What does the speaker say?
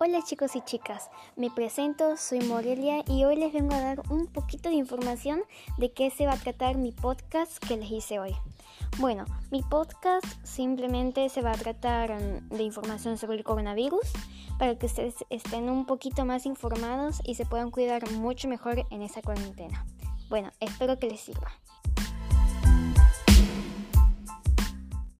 Hola chicos y chicas, me presento, soy Morelia y hoy les vengo a dar un poquito de información de qué se va a tratar mi podcast que les hice hoy. Bueno, mi podcast simplemente se va a tratar mm, de información sobre el coronavirus para que ustedes estén un poquito más informados y se puedan cuidar mucho mejor en esa cuarentena. Bueno, espero que les sirva.